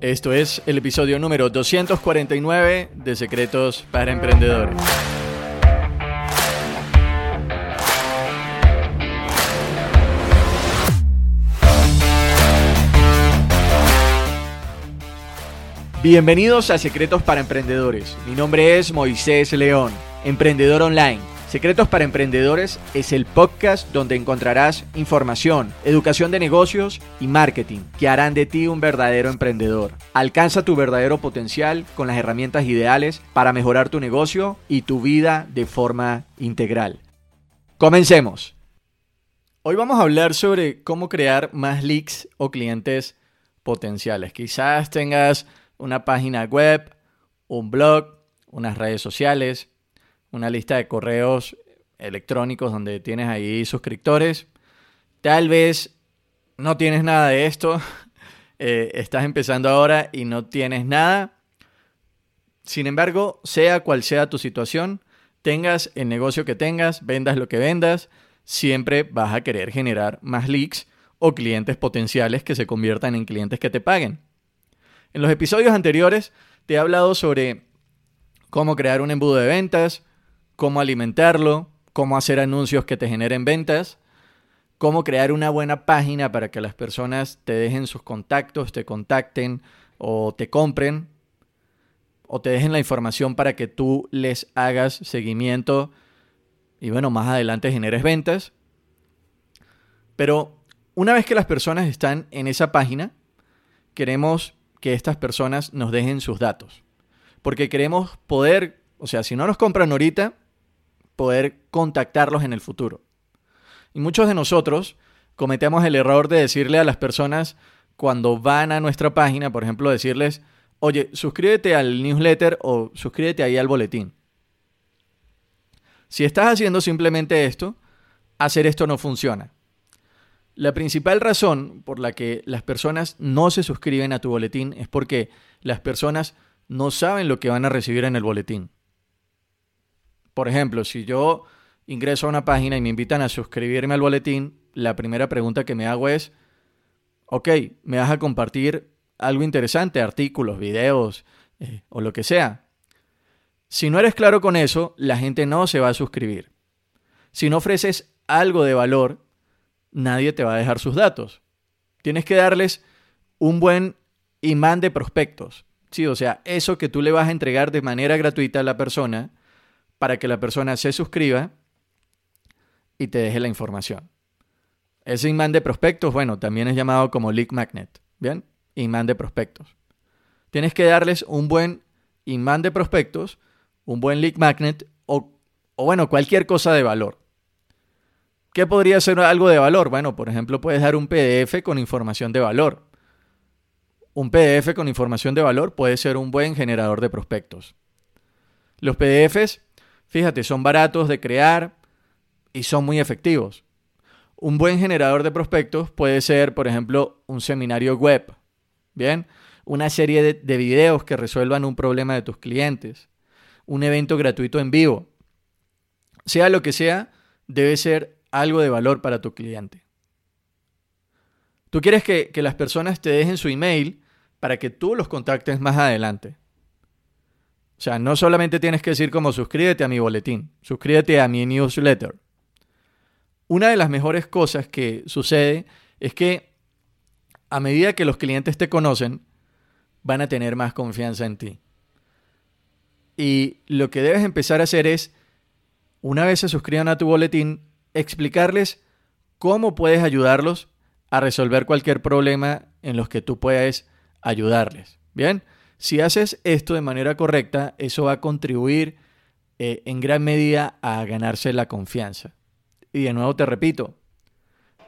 Esto es el episodio número 249 de Secretos para Emprendedores. Bienvenidos a Secretos para Emprendedores. Mi nombre es Moisés León, emprendedor online Secretos para Emprendedores es el podcast donde encontrarás información, educación de negocios y marketing que harán de ti un verdadero emprendedor. Alcanza tu verdadero potencial con las herramientas ideales para mejorar tu negocio y tu vida de forma integral. Comencemos. Hoy vamos a hablar sobre cómo crear más leads o clientes potenciales. Quizás tengas una página web, un blog, unas redes sociales, una lista de correos electrónicos donde tienes ahí suscriptores. Tal vez no tienes nada de esto, eh, estás empezando ahora y no tienes nada. Sin embargo, sea cual sea tu situación, tengas el negocio que tengas, vendas lo que vendas, siempre vas a querer generar más leads o clientes potenciales que se conviertan en clientes que te paguen. En los episodios anteriores te he hablado sobre cómo crear un embudo de ventas, cómo alimentarlo, cómo hacer anuncios que te generen ventas, cómo crear una buena página para que las personas te dejen sus contactos, te contacten o te compren o te dejen la información para que tú les hagas seguimiento y bueno, más adelante generes ventas. Pero una vez que las personas están en esa página, queremos que estas personas nos dejen sus datos. Porque queremos poder, o sea, si no nos compran ahorita, poder contactarlos en el futuro. Y muchos de nosotros cometemos el error de decirle a las personas cuando van a nuestra página, por ejemplo, decirles, oye, suscríbete al newsletter o suscríbete ahí al boletín. Si estás haciendo simplemente esto, hacer esto no funciona. La principal razón por la que las personas no se suscriben a tu boletín es porque las personas no saben lo que van a recibir en el boletín. Por ejemplo, si yo ingreso a una página y me invitan a suscribirme al boletín, la primera pregunta que me hago es, ok, ¿me vas a compartir algo interesante, artículos, videos eh, o lo que sea? Si no eres claro con eso, la gente no se va a suscribir. Si no ofreces algo de valor, nadie te va a dejar sus datos. Tienes que darles un buen imán de prospectos. Sí, o sea, eso que tú le vas a entregar de manera gratuita a la persona para que la persona se suscriba y te deje la información. Ese imán de prospectos, bueno, también es llamado como lead magnet, ¿bien? Imán de prospectos. Tienes que darles un buen imán de prospectos, un buen lead magnet o, o bueno, cualquier cosa de valor. ¿Qué podría ser algo de valor? Bueno, por ejemplo, puedes dar un PDF con información de valor. Un PDF con información de valor puede ser un buen generador de prospectos. Los PDFs Fíjate, son baratos de crear y son muy efectivos. Un buen generador de prospectos puede ser, por ejemplo, un seminario web. Bien, una serie de, de videos que resuelvan un problema de tus clientes. Un evento gratuito en vivo. Sea lo que sea, debe ser algo de valor para tu cliente. Tú quieres que, que las personas te dejen su email para que tú los contactes más adelante. O sea, no solamente tienes que decir como suscríbete a mi boletín, suscríbete a mi newsletter. Una de las mejores cosas que sucede es que a medida que los clientes te conocen, van a tener más confianza en ti. Y lo que debes empezar a hacer es, una vez se suscriban a tu boletín, explicarles cómo puedes ayudarlos a resolver cualquier problema en los que tú puedas ayudarles. ¿Bien? Si haces esto de manera correcta, eso va a contribuir eh, en gran medida a ganarse la confianza. Y de nuevo te repito,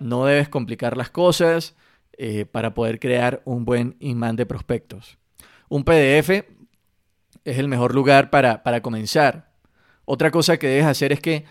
no debes complicar las cosas eh, para poder crear un buen imán de prospectos. Un PDF es el mejor lugar para, para comenzar. Otra cosa que debes hacer es que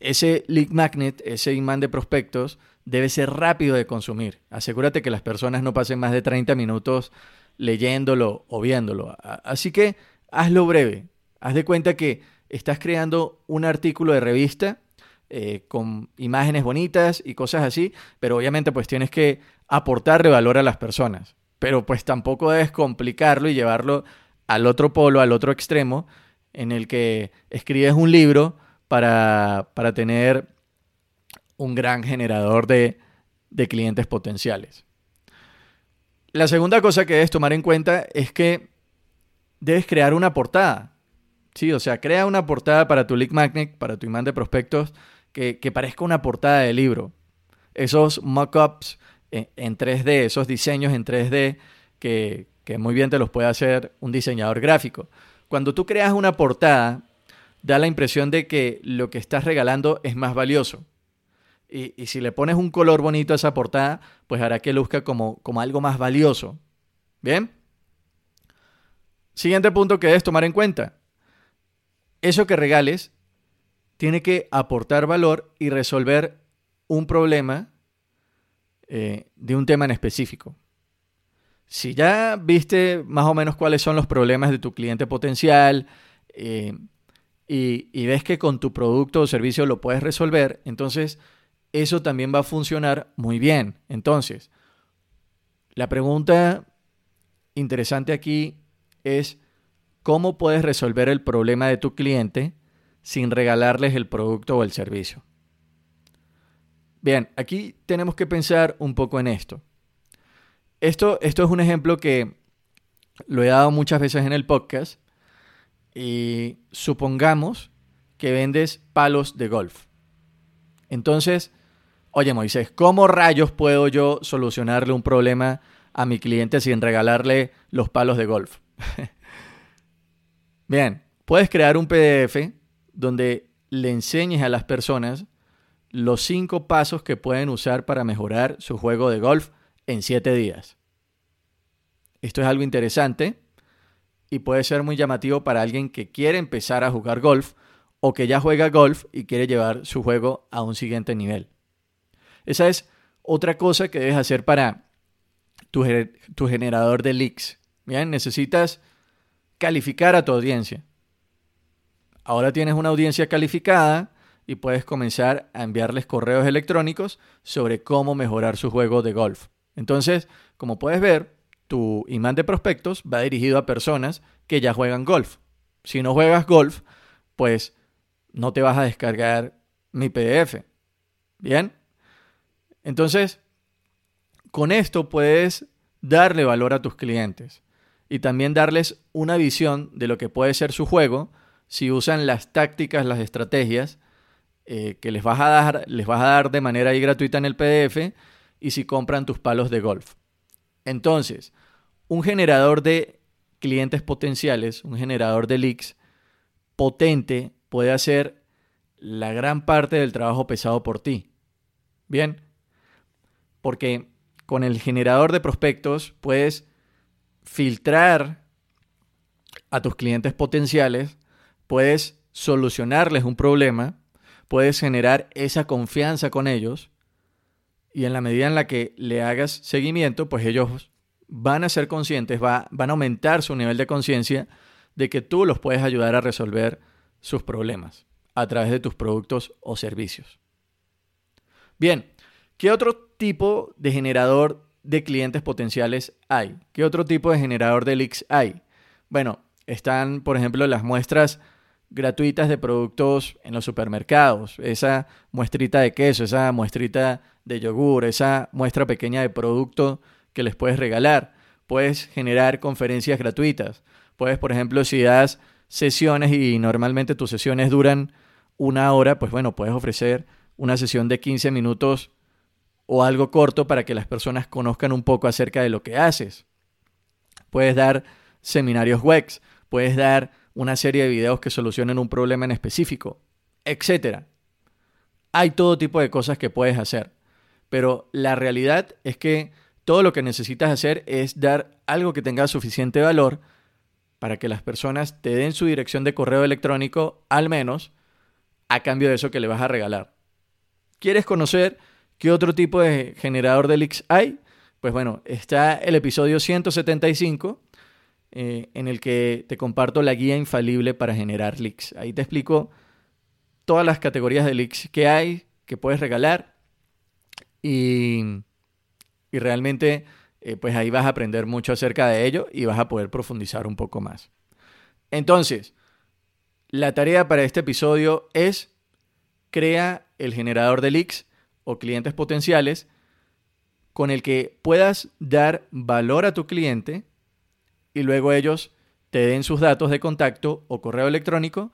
ese lead magnet, ese imán de prospectos, debe ser rápido de consumir. Asegúrate que las personas no pasen más de 30 minutos leyéndolo o viéndolo. Así que hazlo breve. Haz de cuenta que estás creando un artículo de revista eh, con imágenes bonitas y cosas así, pero obviamente pues tienes que aportarle valor a las personas. pero pues tampoco debes complicarlo y llevarlo al otro polo, al otro extremo, en el que escribes un libro para, para tener un gran generador de, de clientes potenciales. La segunda cosa que debes tomar en cuenta es que debes crear una portada. Sí, o sea, crea una portada para tu lead magnet, para tu imán de prospectos, que, parezca una portada de libro. Esos mockups en, en 3D, esos diseños en 3D que, que muy bien te los puede hacer un diseñador gráfico. Cuando tú creas una portada, da la impresión de que lo que estás regalando es más valioso. Y, si le pones un color bonito a esa portada, pues hará que luzca como, como algo más valioso. ¿Bien? Siguiente punto que debes tomar en cuenta. Eso que regales tiene que aportar valor y resolver un problema eh, de un tema en específico. Si ya viste más o menos cuáles son los problemas de tu cliente potencial eh, y, y ves que con tu producto o servicio lo puedes resolver, entonces eso también va a funcionar muy bien. Entonces, la pregunta interesante aquí es cómo puedes resolver el problema de tu cliente sin regalarles el producto o el servicio. Bien, aquí tenemos que pensar un poco en esto. Esto, esto es un ejemplo que lo he dado muchas veces en el podcast y supongamos que vendes palos de golf. Entonces, Oye Moisés, ¿cómo rayos puedo yo solucionarle un problema a mi cliente sin regalarle los palos de golf? Bien, puedes crear un PDF donde le enseñes a las personas los cinco pasos que pueden usar para mejorar su juego de golf en siete días. Esto es algo interesante y puede ser muy llamativo para alguien que quiere empezar a jugar golf o que ya juega golf y quiere llevar su juego a un siguiente nivel. Esa es otra cosa que debes hacer para tu, tu generador de leaks. Bien, necesitas calificar a tu audiencia. Ahora tienes una audiencia calificada y puedes comenzar a enviarles correos electrónicos sobre cómo mejorar su juego de golf. Entonces, como puedes ver, tu imán de prospectos va dirigido a personas que ya juegan golf. Si no juegas golf, pues no te vas a descargar mi PDF. Bien, entonces, con esto puedes darle valor a tus clientes y también darles una visión de lo que puede ser su juego si usan las tácticas, las estrategias eh, que les vas, a dar, les vas a dar de manera gratuita en el PDF y si compran tus palos de golf. Entonces, un generador de clientes potenciales, un generador de leads potente puede hacer la gran parte del trabajo pesado por ti. Bien, porque con el generador de prospectos puedes filtrar a tus clientes potenciales, puedes solucionarles un problema, puedes generar esa confianza con ellos y en la medida en la que le hagas seguimiento, pues ellos van a ser conscientes, van a aumentar su nivel de conciencia de que tú los puedes ayudar a resolver sus problemas a través de tus productos o servicios. Bien, ¿qué otro tipo de generador de clientes potenciales hay? ¿Qué otro tipo de generador de leads hay? Bueno, están, por ejemplo, las muestras gratuitas de productos en los supermercados, esa muestrita de queso, esa muestrita de yogur, esa muestra pequeña de producto que les puedes regalar. Puedes generar conferencias gratuitas. Puedes, por ejemplo, si das sesiones y normalmente tus sesiones duran una hora, pues bueno, puedes ofrecer una sesión de 15 minutos o algo corto para que las personas conozcan un poco acerca de lo que haces. Puedes dar seminarios webs, puedes dar una serie de videos que solucionen un problema en específico, etc. Hay todo tipo de cosas que puedes hacer, pero la realidad es que todo lo que necesitas hacer es dar algo que tenga suficiente valor para que las personas te den su dirección de correo electrónico, al menos, a cambio de eso que le vas a regalar. ¿Quieres conocer ¿Qué otro tipo de generador de leaks hay? Pues bueno, está el episodio 175 eh, en el que te comparto la guía infalible para generar leaks. Ahí te explico todas las categorías de leaks que hay, que puedes regalar y, y realmente eh, pues ahí vas a aprender mucho acerca de ello y vas a poder profundizar un poco más. Entonces, la tarea para este episodio es crea el generador de leads o clientes potenciales con el que puedas dar valor a tu cliente y luego ellos te den sus datos de contacto o correo electrónico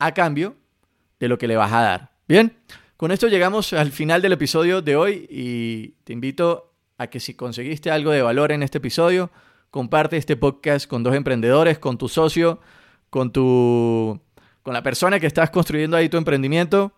a cambio de lo que le vas a dar. Bien, con esto llegamos al final del episodio de hoy y te invito a que si conseguiste algo de valor en este episodio, comparte este podcast con dos emprendedores, con tu socio, con tu con la persona que estás construyendo ahí tu emprendimiento.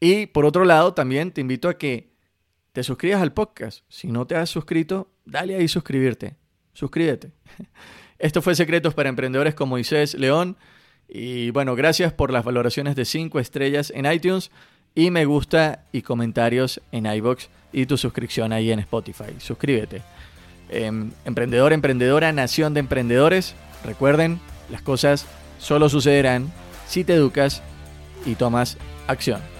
Y por otro lado, también te invito a que te suscribas al podcast. Si no te has suscrito, dale ahí suscribirte. Suscríbete. Esto fue Secretos para Emprendedores con Moisés León. Y bueno, gracias por las valoraciones de 5 estrellas en iTunes y me gusta y comentarios en iBox y tu suscripción ahí en Spotify. Suscríbete. Em, emprendedor, emprendedora, nación de emprendedores. Recuerden, las cosas solo sucederán si te educas y tomas acción.